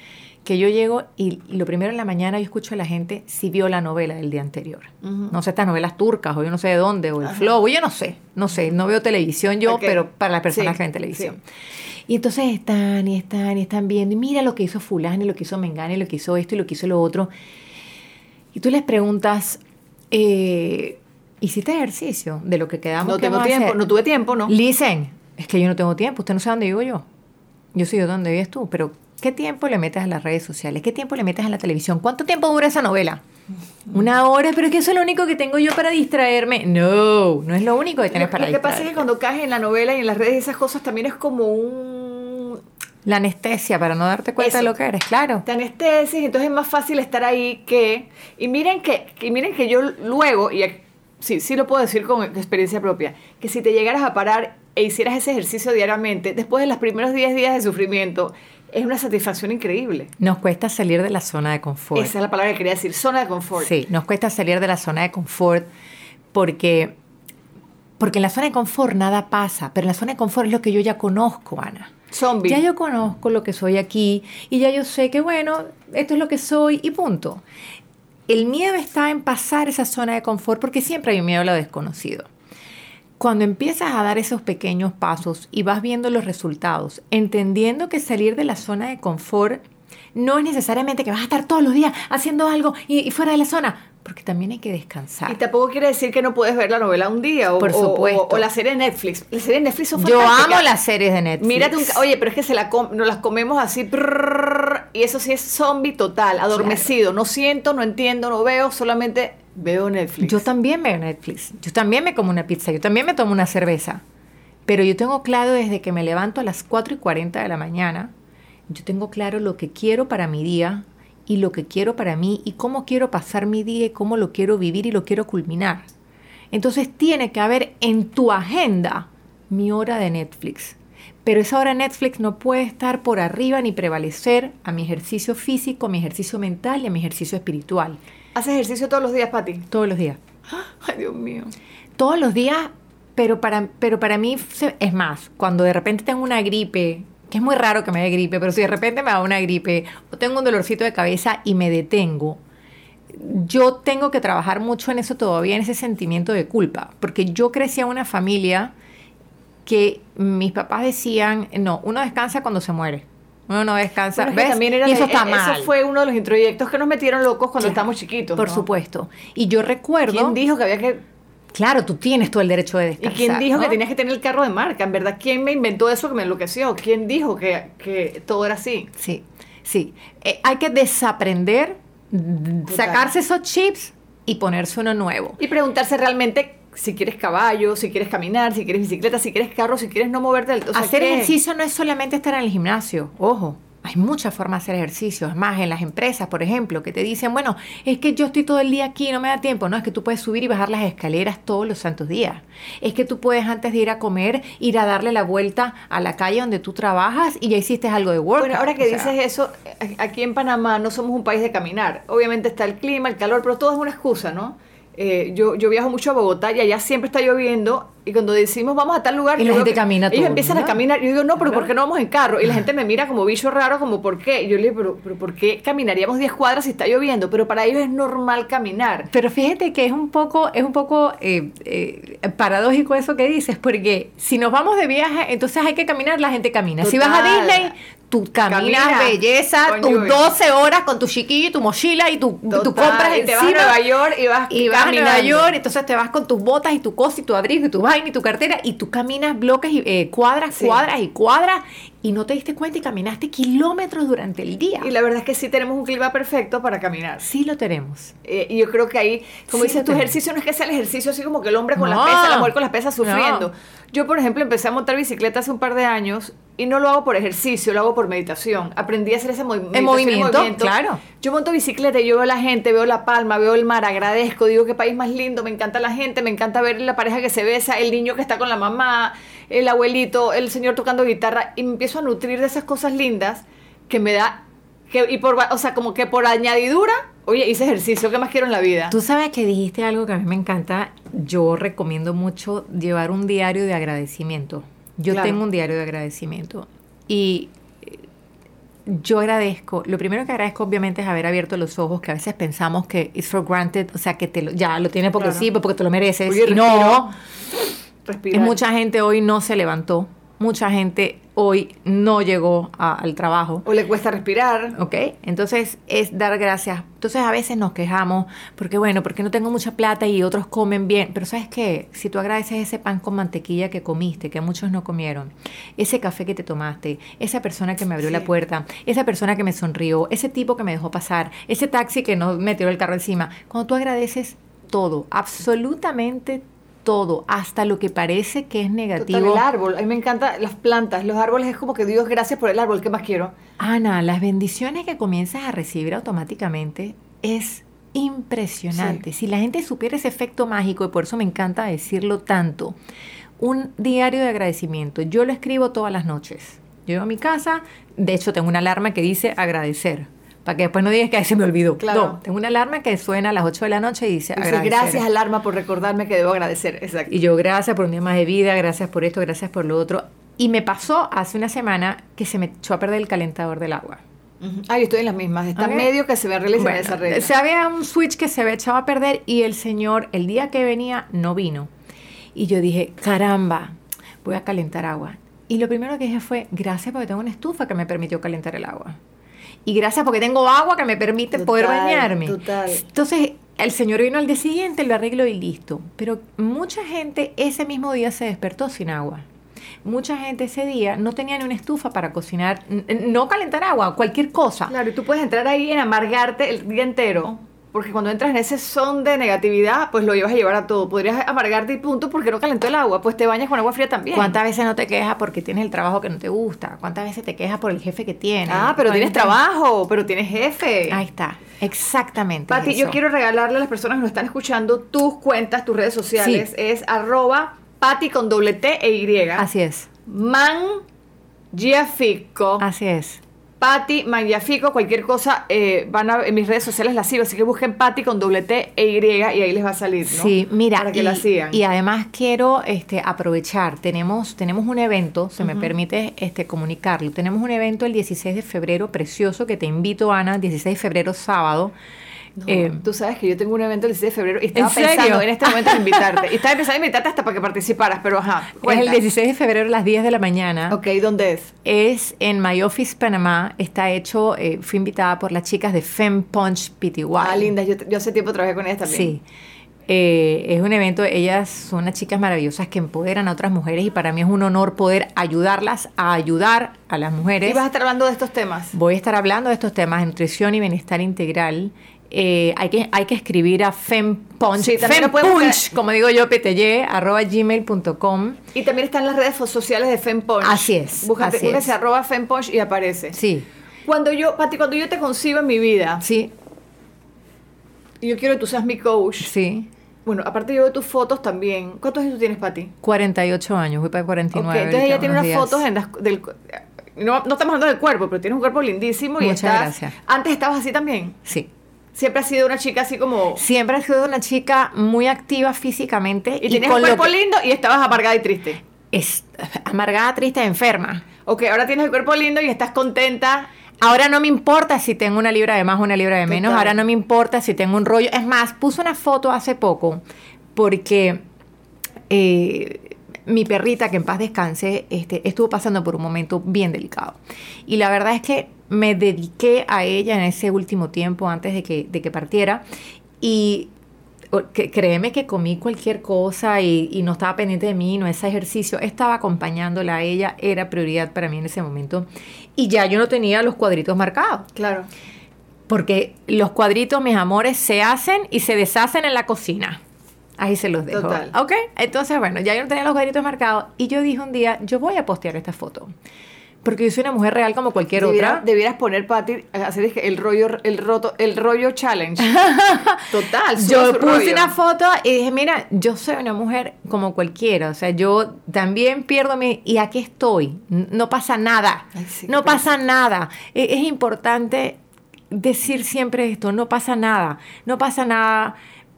que yo llego y lo primero en la mañana yo escucho a la gente si vio la novela del día anterior. No sé, estas novelas turcas, o yo no sé de dónde, o el flow, o yo no sé, no sé, no veo televisión yo, pero para las personas Sí, que ven televisión. Y entonces están y están y están viendo, y mira lo que hizo fulano, y lo que hizo Mengane, y lo que hizo esto, y lo que hizo lo otro. Y tú les preguntas, eh, ¿hiciste ejercicio de lo que quedamos No que tengo tiempo, hacer? no tuve tiempo, ¿no? Listen, es que yo no tengo tiempo, usted no sabe dónde vivo yo. Yo sé dónde vives tú, pero ¿qué tiempo le metes a las redes sociales? ¿Qué tiempo le metes a la televisión? ¿Cuánto tiempo dura esa novela? Una hora, pero es que eso es lo único que tengo yo para distraerme. No, no es lo único que tienes para lo que pasa es que cuando caes en la novela y en las redes y esas cosas también es como un La anestesia para no darte cuenta de Eso. lo que eres, claro. te anestesis, entonces es más fácil estar ahí que y miren que y miren que yo luego y sí, sí lo puedo decir con experiencia propia, que si te llegaras a parar e hicieras ese ejercicio diariamente, después de los primeros 10 días de sufrimiento, es una satisfacción increíble. Nos cuesta salir de la zona de confort. Esa es la palabra que quería decir, zona de confort. Sí, nos cuesta salir de la zona de confort porque, porque en la zona de confort nada pasa, pero en la zona de confort es lo que yo ya conozco, Ana. Zombie. Ya yo conozco lo que soy aquí y ya yo sé que, bueno, esto es lo que soy y punto. El miedo está en pasar esa zona de confort porque siempre hay un miedo a lo desconocido. Cuando empiezas a dar esos pequeños pasos y vas viendo los resultados, entendiendo que salir de la zona de confort No es necesariamente que vas a estar todos los días haciendo algo y, fuera de la zona, porque también hay que descansar. Y tampoco quiere decir que no puedes ver la novela un día o, Por supuesto. o, la serie de Netflix. Las series de Netflix son Yo amo las series de Netflix. Mírate un, oye, pero es que se la com- nos las comemos así y eso sí es zombie total, adormecido. No siento, no entiendo, no veo, solamente veo Netflix. Yo también veo Netflix. Yo también me como una pizza. Yo también me tomo una cerveza. Pero yo tengo claro desde que me levanto a las 4 y 40 de la mañana, yo tengo claro lo que quiero para mi día y lo que quiero para mí y cómo quiero pasar mi día y cómo lo quiero vivir y lo quiero culminar. Entonces tiene que haber en tu agenda mi hora de Netflix. Pero esa hora de Netflix no puede estar por arriba ni prevalecer a mi ejercicio físico, a mi ejercicio mental y a mi ejercicio espiritual. ¿Haces ejercicio todos los días, Pati? Todos los días. Ay, Dios mío. todos los días, pero para, pero para mí es más, cuando de repente tengo una gripe, que es muy raro que me dé gripe, pero si de repente me da una gripe o tengo un dolorcito de cabeza y me detengo, yo tengo que trabajar mucho en eso todavía, en ese sentimiento de culpa, porque yo crecí en una familia que mis papás decían, no, uno descansa cuando se muere. Uno no descansa, Bueno, es que ¿ves? también era y eso de- está eh, mal. Eso fue uno de los introyectos que nos metieron locos cuando Claro, estábamos chiquitos. Por ¿no? supuesto. Y yo recuerdo, ¿Quién dijo que había que claro, tú tienes todo el derecho de ¿Y descansar. quién dijo que tenías que tener el carro de marca? En verdad, ¿quién me inventó eso que me enloqueció? ¿Quién dijo que, que todo era así? Sí, sí. Eh, hay que desaprender, d- sacarse esos chips y ponerse uno nuevo. Y preguntarse realmente si quieres caballo, si quieres caminar, si quieres bicicleta, si quieres carro, si quieres no moverte del... o sea, hacer ¿qué? ejercicio no es solamente estar en el gimnasio, ojo. Hay muchas formas de hacer ejercicio. Es más, en las empresas, por ejemplo, que te dicen, bueno, es que yo estoy todo el día aquí, no me da tiempo. No, es que tú puedes subir y bajar las escaleras todos los santos días. Es que tú puedes, antes de ir a comer, ir a darle la vuelta a la calle donde tú trabajas y ya hiciste algo de workout. Bueno, ahora que sea, dices eso, aquí en Panamá no somos un país de caminar. Obviamente está el clima, el calor, pero todo es una excusa, ¿no? Eh, yo, yo viajo mucho a Bogotá y allá siempre está lloviendo y cuando decimos vamos a tal lugar Y la gente camina ellos todo, empiezan a caminar y yo digo no pero. ¿por qué no vamos en carro? y la gente me mira como bicho raro como ¿por qué? yo le digo pero, pero ¿por qué caminaríamos 10 cuadras si está lloviendo? pero para ellos es normal caminar Pero fíjate que es un poco, es un poco eh, eh, paradójico eso que dices, porque si nos vamos de viaje, entonces hay que caminar, la gente camina. Si vas a. Disney, tú caminas Camina belleza, tus lluvia. 12 horas con tu chiquillo y tu mochila y tu, tu Total, compras y te vas a. Nueva York y vas y vas a Nueva. York, entonces te vas con tus botas y tu cosa y tu abrigo y tu vaina y tu cartera y tú caminas bloques y eh, cuadras, Sí. cuadras y cuadras y no te diste cuenta y caminaste kilómetros durante el día. y la verdad es que sí tenemos un clima perfecto para caminar Sí lo tenemos. Eh, y yo creo que ahí, como Sí, dices, tu tenemos. ejercicio no es que sea el ejercicio así como que el hombre con No. las pesas, la mujer con las pesas sufriendo. No. Yo, por ejemplo, empecé a montar bicicleta hace un par de años y no lo hago por ejercicio, lo hago por meditación. Aprendí a hacer ese movi- meditación en movimiento, claro. Yo monto bicicleta y yo veo la gente, veo la palma, veo el mar, agradezco, digo qué país más lindo, me encanta la gente, me encanta ver la pareja que se besa, el niño que está con la mamá, el abuelito, el señor tocando guitarra y me empiezo a nutrir de esas cosas lindas que me da que, y por, o sea, como que por añadidura, oye, hice ejercicio, ¿qué más quiero en la vida? Tú sabes que dijiste algo que a mí me encanta. Yo recomiendo mucho llevar un diario de agradecimiento. Yo Claro. tengo un diario de agradecimiento. Y eh, yo agradezco, lo primero que agradezco obviamente es haber abierto los ojos, que a veces pensamos que it's for granted, o sea, que te lo- ya lo tienes porque Claro. sí, porque te lo mereces. Oye, y no, respiro. mucha gente hoy no se levantó, mucha gente hoy no llegó a- al trabajo. O le cuesta respirar. ¿Ok? Entonces es dar gracias. Entonces a veces nos quejamos porque, bueno, porque no tengo mucha plata y otros comen bien. Pero ¿sabes qué? Si tú agradeces ese pan con mantequilla que comiste, que muchos no comieron, ese café que te tomaste, esa persona que me abrió Sí. la puerta, esa persona que me sonrió, ese tipo que me dejó pasar, ese taxi que no me tiró el carro encima, cuando tú agradeces todo, absolutamente todo, hasta lo que parece que es Total, negativo. el árbol. A mí me encantan las plantas. Los árboles es como que Dios, gracias por el árbol. ¿Qué más quiero? Ana, las bendiciones que comienzas a recibir automáticamente es impresionante. Si la gente supiera ese efecto mágico, y por eso me encanta decirlo tanto, un diario de agradecimiento. Yo lo escribo todas las noches. Llego a mi casa, de hecho tengo una alarma que dice agradecer. Para que después no digas que "Ay, se me olvidó. Claro. No, tengo una alarma que suena a las 8 de la noche y dice Dice, agradecer. gracias, alarma, por recordarme que debo agradecer. Exacto. Y yo, gracias por un día más de vida, gracias por esto, gracias por lo otro. Y me pasó hace una semana que se me echó a perder el calentador del agua. Ujú. Ah, yo estoy en las mismas. Está medio que se ve realizar Bueno, esa regla. se había un switch que se había echado a perder y el señor, el día que venía, no vino. Y yo dije, caramba, voy a calentar agua. Y lo primero que dije fue, gracias porque tengo una estufa que me permitió calentar el agua. Y gracias porque tengo agua que me permite poder bañarme. total. Entonces, el señor vino al día siguiente, lo arreglo y listo. Pero mucha gente ese mismo día se despertó sin agua. Mucha gente ese día no tenía ni una estufa para cocinar, no calentar agua, cualquier cosa. Claro, y tú puedes entrar ahí en amargarte el día entero. Porque cuando entras en ese son de negatividad, pues lo llevas a llevar a todo. Podrías amargarte y punto porque no calentó el agua. Pues te bañas con agua fría también. ¿Cuántas veces no te quejas porque tienes el trabajo que no te gusta? ¿Cuántas veces te quejas por el jefe que tienes? Ah, pero tienes ¿Cuántas- trabajo, pero tienes jefe. Ahí está, exactamente. Pati, yo quiero regalarle a las personas que nos están escuchando tus cuentas, tus redes sociales. Sí. Es arroba Pati con doble T e Y. Así es, Man Giafico. así es. Pati Mangiafico, cualquier cosa, eh, van a, en mis redes sociales la sigo, así que busquen Pati con doble T e Y y ahí les va a salir, ¿no? Sí, mira, Para que y, la sigan. y además quiero este, aprovechar, tenemos, tenemos un evento, se me permite este, comunicarlo, tenemos un evento el 16 de febrero precioso que te invito, Ana, 16 de febrero sábado. No, Eh, tú sabes que yo tengo un evento el 16 de febrero y estaba ¿En serio? pensando en este momento en invitarte. Y estaba pensando en invitarte hasta para que participaras, pero ajá. es cuenta. el 16 de febrero a las 10 de la mañana. Ok, ¿dónde es? Es en My Office Panamá, está hecho, eh, fui invitada por las chicas de Fem Punch PTY. Ah, linda, yo, yo hace tiempo trabajé con ellas también. Sí. Eh, es un evento, ellas son unas chicas maravillosas que empoderan a otras mujeres y para mí es un honor poder ayudarlas a ayudar a las mujeres. Y vas a estar hablando de estos temas. Voy a estar hablando de estos temas de nutrición y bienestar integral. Eh, hay, que, hay que escribir a fempunch, Sí, fempunch, como digo yo, pty, arroba gmail.com. Y también están las redes sociales de FemPunch. Así es, Búscate, así es. arroba FemPunch y aparece. Sí, Cuando yo, Pati, cuando yo te concibo en mi vida, sí, y yo quiero que tú seas mi coach, sí. bueno, aparte yo de tus fotos también. ¿Cuántos años tú tienes, Pati? 48 años, voy para 49. Ok, entonces ella tiene unas días. fotos en las, del... No, no estamos hablando del cuerpo, pero tienes un cuerpo lindísimo y Muchas estás... gracias. Antes estabas así también. Sí. Siempre has sido una chica así como... Siempre he sido una chica muy activa físicamente Y, tenías con un cuerpo que lindo y estabas amargada y triste. es amargada, triste, enferma. Ok, ahora tienes el cuerpo lindo y estás contenta. Ahora no me importa si tengo una libra de más o una libra de menos. Total. Ahora no me importa si tengo un rollo. Es más, puse una foto hace poco porque eh, mi perrita, que en paz descanse, este, estuvo pasando por un momento bien delicado. Y la verdad es que me dediqué a ella en ese último tiempo antes de que, de que partiera. Y que- créeme que comí cualquier cosa y, y no estaba pendiente de mí, no ese ejercicio, estaba acompañándola a ella, era prioridad para mí en ese momento. Y ya yo no tenía los cuadritos marcados, Claro. porque los cuadritos, mis amores, se hacen y se deshacen en la cocina. Ahí se los dejo. Total. ¿Ok? Entonces, bueno, ya yo no tenía los cuadritos marcados y yo dije un día, yo voy a postear esta foto. Porque yo soy una mujer real como cualquier Debiera- otra. Debieras poner, Pati, hacer el rollo, el roto, el rollo challenge. Total. Yo puse rollo. una foto y dije, mira, yo soy una mujer como cualquiera, o sea, yo también pierdo mi... Y aquí estoy, no pasa nada, Ay, sí, no qué pasa nada. E- Es, importante decir siempre esto, no pasa nada, no pasa nada,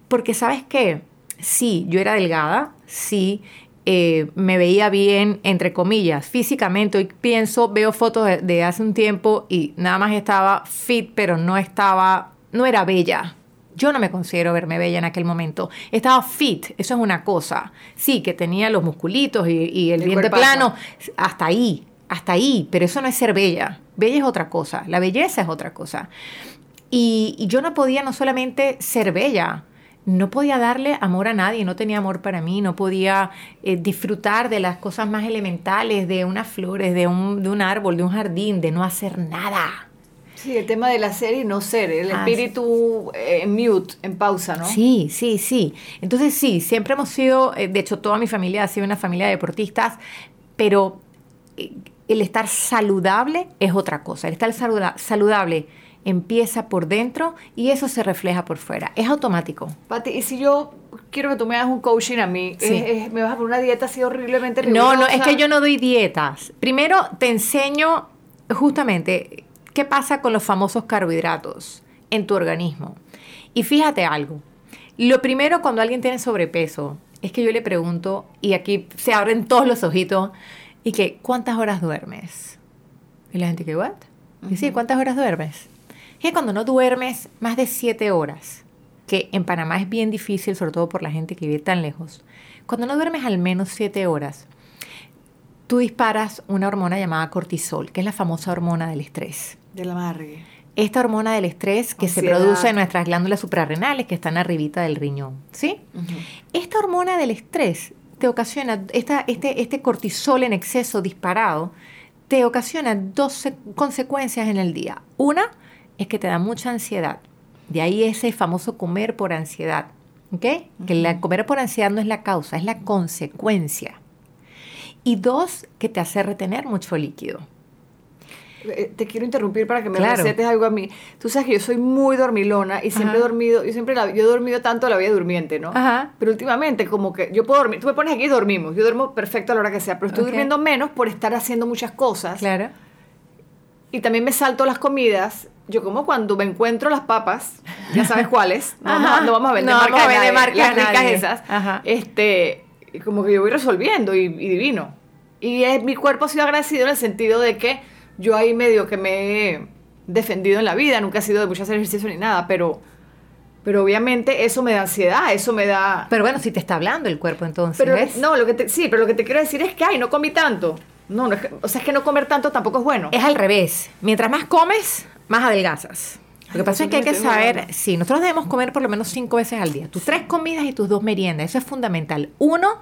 porque sabes qué, sí, yo era delgada, sí, eh, me veía bien, entre comillas, físicamente. Hoy pienso, veo fotos de, de hace un tiempo y nada más estaba fit, pero no estaba, no era bella. Yo no me considero verme bella en aquel momento. Estaba fit, eso es una cosa. Sí, que tenía los musculitos y, y el, El diente cuerpazo. plano, hasta ahí, hasta ahí, pero eso no es ser bella. Bella es otra cosa, la belleza es otra cosa. Y, y yo no podía no solamente ser bella, no podía darle amor a nadie, no tenía amor para mí, no podía eh, disfrutar de las cosas más elementales, de unas flores, de un, de un árbol, de un jardín, de no hacer nada. Sí, el tema del hacer y no ser, el Ah, espíritu eh, en mute, en pausa, ¿no? Sí, sí, sí. Entonces sí, siempre hemos sido, eh, de hecho toda mi familia ha sido una familia de deportistas, pero el estar saludable es otra cosa. El estar saluda- saludable empieza por dentro y eso se refleja por fuera. Es automático. Pati, y si yo quiero que tú me hagas un coaching a mí, Sí. es- es- me vas a poner una dieta así horriblemente No, no, es rigurosa? que yo no doy dietas. Primero te enseño justamente qué pasa con los famosos carbohidratos en tu organismo. Y fíjate algo. Lo primero cuando alguien tiene sobrepeso es que yo le pregunto, y aquí se abren todos los ojitos, y que, ¿cuántas horas duermes? Y la gente que, ¿what? Y sí, ¿cuántas horas duermes? Que cuando no duermes más de siete horas, que en Panamá es bien difícil, sobre todo por la gente que vive tan lejos, cuando no duermes al menos siete horas, tú disparas una hormona llamada cortisol, que es la famosa hormona del estrés. Del amargue. esta hormona del estrés que se Ansiedad. produce en nuestras glándulas suprarrenales que están arribita del riñón, ¿sí? Esta hormona del estrés te ocasiona, esta, este, este cortisol en exceso disparado, te ocasiona dos se- consecuencias en el día. Una es que te da mucha ansiedad. De ahí ese famoso comer por ansiedad. ¿Ok? Que la comer por ansiedad no es la causa, es la consecuencia. Y dos, que te hace retener mucho líquido. Eh, Te quiero interrumpir para que me Claro. recetes algo a mí. Tú sabes que yo soy muy dormilona y siempre he dormido, yo siempre la- yo he dormido tanto la vida durmiente, ¿no? Ajá. Pero últimamente como que yo puedo dormir, tú me pones aquí y dormimos, yo duermo perfecto a la hora que sea, pero estoy durmiendo menos por estar haciendo muchas cosas Claro. y también me salto las comidas. Yo como cuando me encuentro las papas, ya sabes cuáles, no, vamos, no vamos a vender No marcas vamos a de vender marcas las ricas nadie. esas, Ajá. este, como que yo voy resolviendo y, y divino. Y es- mi cuerpo ha sido agradecido en el sentido de que yo ahí medio que me he defendido en la vida, nunca he sido de mucho hacer ejercicio ni nada, pero, pero obviamente eso me da ansiedad, eso me da... Pero bueno, si te está hablando el cuerpo entonces, Pero no, lo que te, sí, pero lo que te quiero decir es que, ay, no comí tanto. No, no es que- o sea, es que no comer tanto tampoco es bueno. Es al revés. Mientras más comes, más adelgazas. Lo que pasa es que hay que saber, sí, nosotros debemos comer por lo menos cinco veces al día. Tus tres comidas y tus dos meriendas, eso es fundamental. Uno,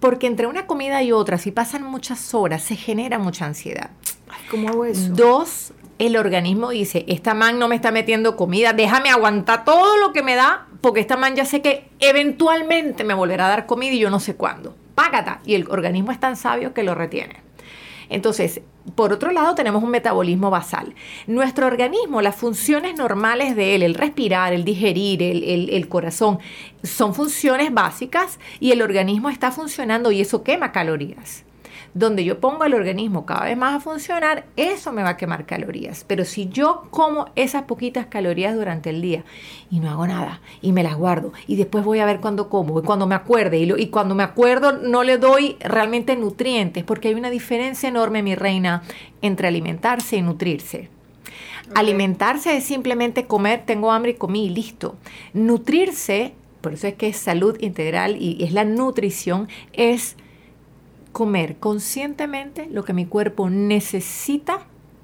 porque entre una comida y otra, si pasan muchas horas, se genera mucha ansiedad. Ay, ¿cómo hago eso? Dos, el organismo dice, esta man no me está metiendo comida, déjame aguantar todo lo que me da, porque esta man ya sé que eventualmente me volverá a dar comida y yo no sé cuándo. Págata. Y el organismo es tan sabio que lo retiene. Entonces, por otro lado, tenemos un metabolismo basal. Nuestro organismo, las funciones normales de él, el respirar, el digerir, el, corazón, son funciones básicas y el organismo está funcionando y eso quema calorías. Donde yo pongo al organismo cada vez más a funcionar, eso me va a quemar calorías. Pero si yo como esas poquitas calorías durante el día y no hago nada y me las guardo y después voy a ver cuándo como y cuando me acuerde y, lo- y cuando me acuerdo no le doy realmente nutrientes porque hay una diferencia enorme, mi reina, entre alimentarse y nutrirse. Alimentarse es simplemente comer, tengo hambre y comí y listo. Nutrirse, por eso es que es salud integral y es la nutrición, es comer conscientemente lo que mi cuerpo necesita,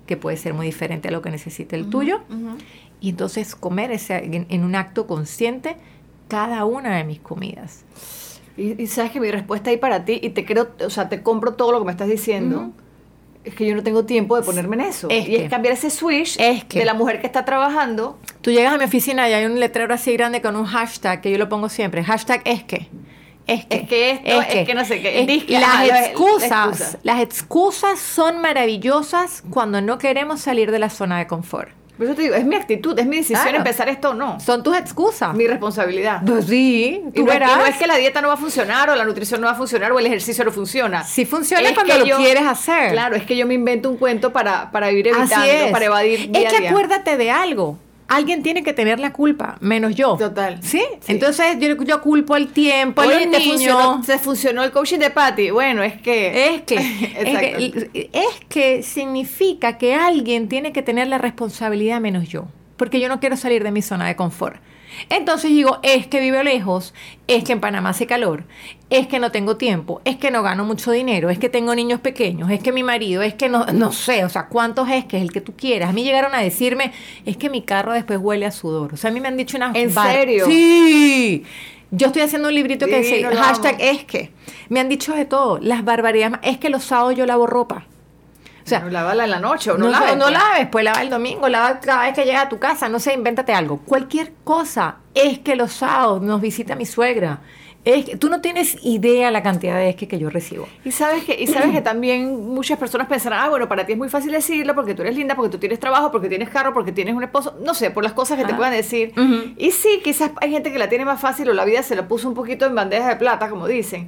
que puede ser muy diferente a lo que necesita el tuyo, y entonces comer ese- en, en un acto consciente cada una de mis comidas. Y, y sabes que mi respuesta ahí para ti, y te creo, o sea, te compro todo lo que me estás diciendo, es que yo no tengo tiempo de ponerme en eso. Es y que- es cambiar ese switch es que- de la mujer que está trabajando. Tú llegas a mi oficina y hay un letrero así grande con un hashtag que yo lo pongo siempre. Hashtag es que. Es que, Es que esto, es que no sé qué, Es- las, excusas, excusa. las excusas son maravillosas cuando no queremos salir de la zona de confort. Por eso te digo, es mi actitud, es mi decisión Claro. empezar esto o no. Son tus excusas. Mi responsabilidad. Pues sí, Y tú no, es- y verás. no es que la dieta no va a funcionar o la nutrición no va a funcionar o el ejercicio no funciona. Sí funciona Es cuando que lo yo- quieres hacer. Claro, es que yo me invento un cuento para, para ir evitando, es. para evadir día es que a día. acuérdate de algo. Alguien tiene que tener la culpa, menos yo. Total. ¿Sí? Sí. Entonces yo, yo culpo el tiempo, a Oye, los te niños. funcionó, te funcionó el coaching de Patty. Bueno, es que... Es que, Exacto. es que, es que significa que alguien tiene que tener la responsabilidad menos yo, porque yo no quiero salir de mi zona de confort. Entonces digo, es que vivo lejos, es que en Panamá hace calor, es que no tengo tiempo, es que no gano mucho dinero, es que tengo niños pequeños, es que mi marido, es que no, no sé, o sea, cuántos es que es el que tú quieras. A mí llegaron a decirme, es que mi carro después huele a sudor. O sea, a mí me han dicho unas... ¿En bar- serio? Sí. Yo estoy haciendo un librito que dice hashtag es que. Me han dicho de todo, las barbaridades. Es que los sábados yo lavo ropa. O sea, no lávala en la noche o no, no, laves, no pues. laves, pues lava el domingo, lava cada vez que llega a tu casa, no sé, invéntate algo. Cualquier cosa. Es que los sábados nos visita mi suegra. Es que, tú no tienes idea la cantidad de es que, que yo recibo. Y sabes que y sabes que también muchas personas pensarán, ah, bueno, para ti es muy fácil decirlo porque tú eres linda, porque tú tienes trabajo, porque tienes carro, porque tienes un esposo, no sé, por las cosas que te Ah. puedan decir. Ujú. Y sí, quizás hay gente que la tiene más fácil o la vida se la puso un poquito en bandeja de plata, como dicen.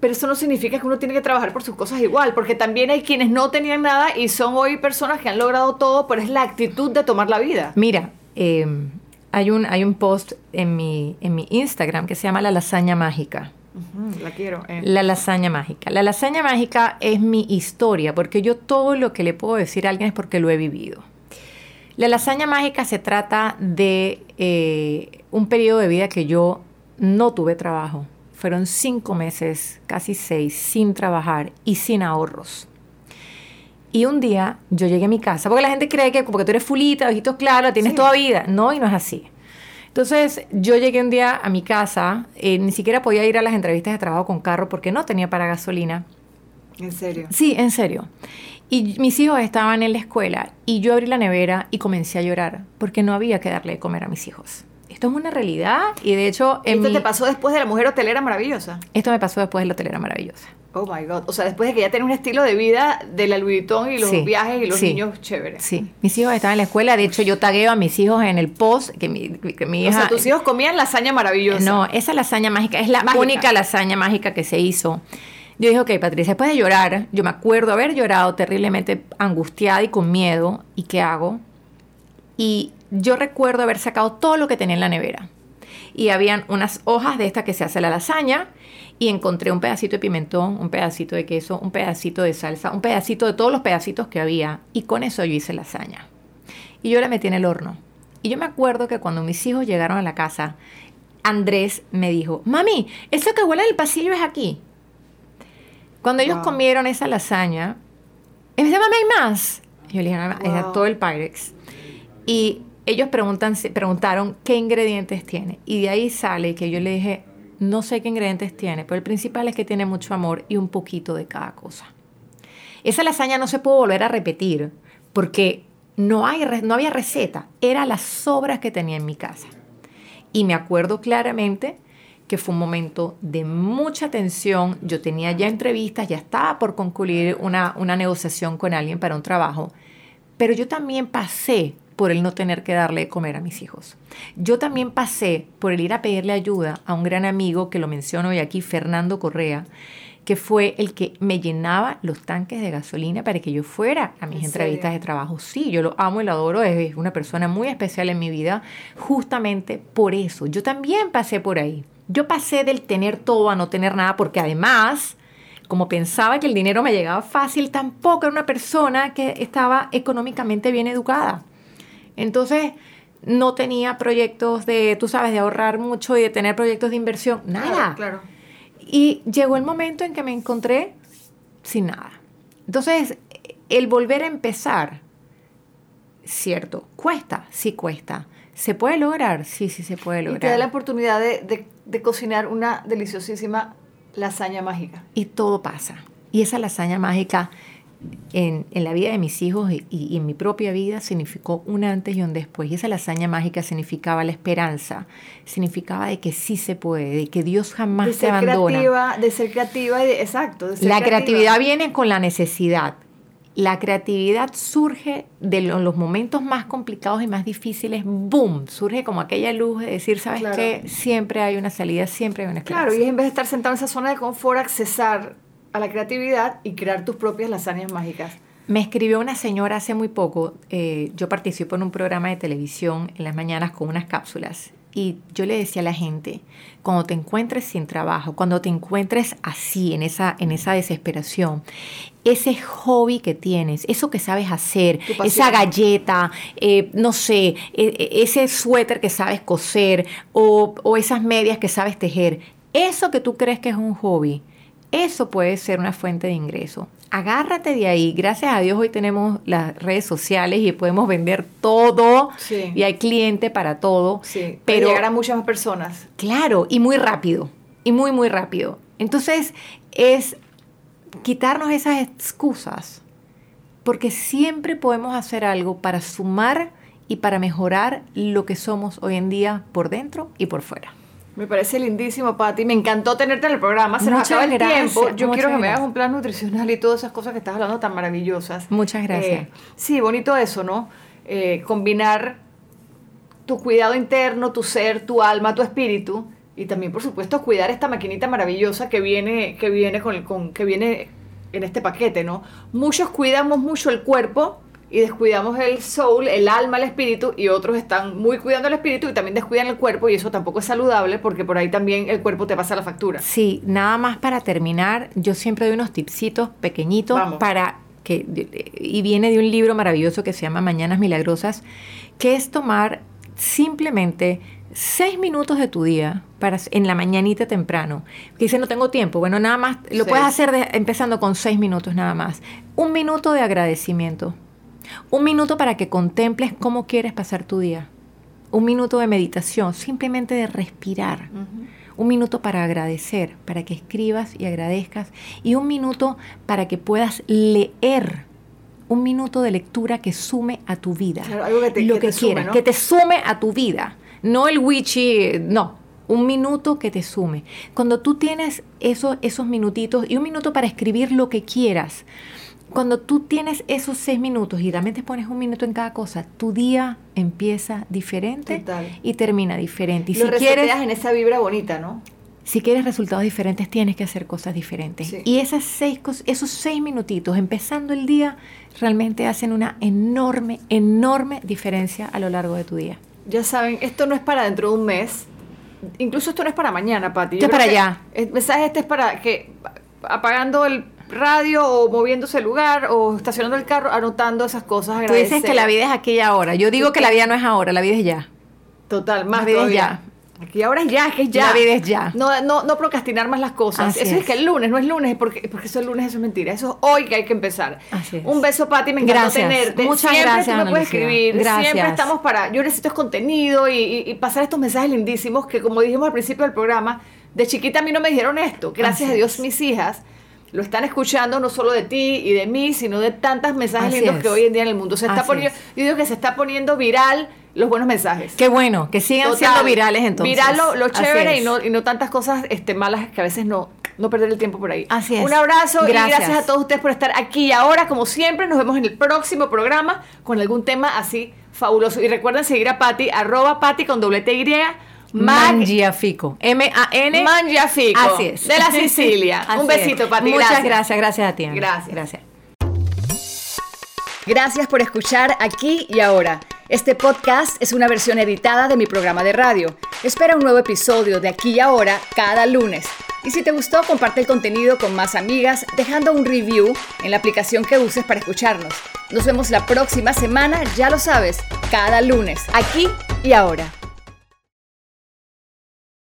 Pero eso no significa que uno tiene que trabajar por sus cosas igual, porque también hay quienes no tenían nada y son hoy personas que han logrado todo, pero es la actitud de tomar la vida. Mira, eh, hay, un, hay un post en mi, en mi Instagram que se llama La Lasaña Mágica. La quiero. eh. La lasaña mágica. La lasaña mágica es mi historia, porque yo todo lo que le puedo decir a alguien es porque lo he vivido. La lasaña mágica se trata de eh, un periodo de vida que yo no tuve trabajo. Fueron cinco meses, casi seis, sin trabajar y sin ahorros. Y un día yo llegué a mi casa, porque la gente cree que porque tú eres fulita, ojitos claros, tienes toda vida. No, y no es así. Entonces yo llegué un día a mi casa, eh, ni siquiera podía ir a las entrevistas de trabajo con carro porque no tenía para gasolina. ¿En serio? Sí, en serio. Y mis hijos estaban en la escuela y yo abrí la nevera y comencé a llorar porque no había que darle de comer a mis hijos. Esto es una realidad y de hecho... En ¿Esto te pasó después de la mujer hotelera maravillosa? Esto me pasó después de la hotelera maravillosa. Oh my God. O sea, después de que ya tenía un estilo de vida de la Louis Vuitton y los viajes y los niños chéveres. Sí, mis hijos estaban en la escuela. De hecho, yo tagueo a mis hijos en el post que mi, que mi hija. O sea, tus hijos comían lasaña maravillosa. No, esa lasaña mágica es la única lasaña mágica que se hizo. Yo dije, ok, Patricia, después de llorar, yo me acuerdo haber llorado terriblemente angustiada y con miedo. ¿Y qué hago? Y yo recuerdo haber sacado todo lo que tenía en la nevera. Y habían unas hojas de esta que se hace la lasaña. Y encontré un pedacito de pimentón, un pedacito de queso, un pedacito de salsa, un pedacito de todos los pedacitos que había. Y con eso yo hice lasaña. Y yo la metí en el horno. Y yo me acuerdo que cuando mis hijos llegaron a la casa, Andrés me dijo, mami, eso que huele en el pasillo es aquí. Cuando ellos comieron esa lasaña, me dice, mamá, ¿hay más? yo le dije, era todo el Pyrex. Y ellos preguntan, preguntaron qué ingredientes tiene. Y de ahí sale que yo le dije, no sé qué ingredientes tiene, pero el principal es que tiene mucho amor y un poquito de cada cosa. Esa lasaña no se puede volver a repetir porque no, hay, no había receta, eran las sobras que tenía en mi casa. Y me acuerdo claramente que fue un momento de mucha tensión. Yo tenía ya entrevistas, ya estaba por concluir una, una negociación con alguien para un trabajo, pero yo también pasé por el no tener que darle de comer a mis hijos. Yo también pasé por el ir a pedirle ayuda a un gran amigo que lo menciono hoy aquí, Fernando Correa, que fue el que me llenaba los tanques de gasolina para que yo fuera a mis entrevistas de trabajo. Sí, yo lo amo y lo adoro, es una persona muy especial en mi vida, justamente por eso. Yo también pasé por ahí. Yo pasé del tener todo a no tener nada porque además, como pensaba que el dinero me llegaba fácil, tampoco era una persona que estaba económicamente bien educada. Entonces, no tenía proyectos de, tú sabes, de ahorrar mucho y de tener proyectos de inversión, nada. Claro, Y llegó el momento en que me encontré sin nada. Entonces, el volver a empezar, cierto, cuesta, sí cuesta. ¿Se puede lograr? Sí, sí se puede lograr. Y te da la oportunidad de, de, cocinar una deliciosísima lasaña mágica. Y todo pasa. Y esa lasaña mágica en, en la vida de mis hijos y, y, en mi propia vida significó un antes y un después. Y esa lasaña mágica significaba la esperanza, significaba de que sí se puede, de que Dios jamás de te abandona. Creativa, de ser creativa, y exacto. De ser la creatividad viene con la necesidad la creatividad surge de los momentos más complicados y más difíciles, boom, surge como aquella luz de decir, ¿sabes qué? Siempre hay una salida, siempre hay una esperanza. Claro, y en vez de estar sentado en esa zona de confort, accesar a la creatividad y crear tus propias lasañas mágicas. Me escribió una señora hace muy poco, eh, yo participo en un programa de televisión en las mañanas con unas cápsulas y yo le decía a la gente, cuando te encuentres sin trabajo, cuando te encuentres así, en esa, en esa desesperación, ese hobby que tienes, eso que sabes hacer, esa galleta, eh, no sé, e, e, ese suéter que sabes coser o, o esas medias que sabes tejer, eso que tú crees que es un hobby, eso puede ser una fuente de ingreso agárrate de ahí. Gracias a Dios hoy tenemos las redes sociales y podemos vender todo y hay cliente para todo. Sí, pero llegar a muchas más personas. Claro, y muy rápido, y muy, muy rápido. Entonces es quitarnos esas excusas, porque siempre podemos hacer algo para sumar y para mejorar lo que somos hoy en día por dentro y por fuera. Me parece lindísimo, Pati. Me encantó tenerte en el programa. Se nos acaba el tiempo. Yo quiero que me hagas un plan nutricional y todas esas cosas que estás hablando tan maravillosas. Muchas gracias. Eh, sí, bonito eso, ¿no? Eh, combinar tu cuidado interno, tu ser, tu alma, tu espíritu y también, por supuesto, cuidar esta maquinita maravillosa que viene, que viene con, el, con que viene en este paquete, ¿no? Muchos cuidamos mucho el cuerpo y descuidamos el soul, el alma, el espíritu, y otros están muy cuidando el espíritu y también descuidan el cuerpo, y eso tampoco es saludable porque por ahí también el cuerpo te pasa la factura. Sí, nada más para terminar, yo siempre doy unos tipsitos pequeñitos para que, y viene de un libro maravilloso que se llama Mañanas Milagrosas, que es tomar simplemente seis minutos de tu día para, en la mañanita temprano. Que dice, no tengo tiempo. Bueno, nada más, lo puedes hacer empezando con seis minutos nada más. Un minuto de agradecimiento. Un minuto para que contemples cómo quieres pasar tu día. Un minuto de meditación, simplemente de respirar. Un minuto para agradecer, para que escribas y agradezcas. Y un minuto para que puedas leer un minuto de lectura que sume a tu vida. algo que te, lo que, quieras, que te sume a tu vida. No el witchy, no. Un minuto que te sume. Cuando tú tienes eso, esos minutitos y un minuto para escribir lo que quieras, cuando tú tienes esos seis minutos y realmente pones un minuto en cada cosa, tu día empieza diferente y termina diferente. Y lo si quieres en esa vibra bonita, ¿no? Si quieres resultados diferentes, tienes que hacer cosas diferentes. Y esas seis, esos seis minutitos, empezando el día, realmente hacen una enorme, enorme diferencia a lo largo de tu día. Ya saben, esto no es para dentro de un mes. Incluso esto no es para mañana, Pati. Esto es para allá. El mensaje este es para que apagando el radio o moviéndose el lugar o estacionando el carro, anotando esas cosas. Tú dices que la vida es aquí y ahora. Yo digo que la vida no es ahora, la vida es ya. Total, más la vida es ya. Aquí ahora es ya, que es ya. La vida es ya. No, no, no procrastinar más las cosas. eso es. que el lunes, no es lunes, porque, porque eso es lunes, eso es mentira. Eso es hoy que hay que empezar. Así Un beso, Pati, me encanta tenerte. Muchas siempre gracias. Tú me puedes escribir. Siempre estamos para. Yo necesito contenido y, pasar estos mensajes lindísimos que, como dijimos al principio del programa, de chiquita a mí no me dijeron esto. Gracias a Dios, mis hijas lo están escuchando no solo de ti y de mí, sino de tantos mensajes lindos que hoy en día en el mundo se está poniendo. Yo digo que se está poniendo viral los buenos mensajes. Qué bueno, que sigan siendo virales entonces. Viral lo, chévere y no, y no tantas cosas este, malas que a veces no, no perder el tiempo por ahí. Así es. Un abrazo gracias. y gracias a todos ustedes por estar aquí y ahora. Como siempre, nos vemos en el próximo programa con algún tema así fabuloso. Y recuerden seguir a Patti, arroba Patti con doble T y Mangiafico. M-A-N. Mangiafico. Así es. De la Sicilia. Un besito, Pati. Muchas gracias. gracias, a ti. Gracias. Gracias. Gracias por escuchar aquí y ahora. Este podcast es una versión editada de mi programa de radio. Espera un nuevo episodio de aquí y ahora cada lunes. Y si te gustó, comparte el contenido con más amigas dejando un review en la aplicación que uses para escucharnos. Nos vemos la próxima semana, ya lo sabes, cada lunes, aquí y ahora.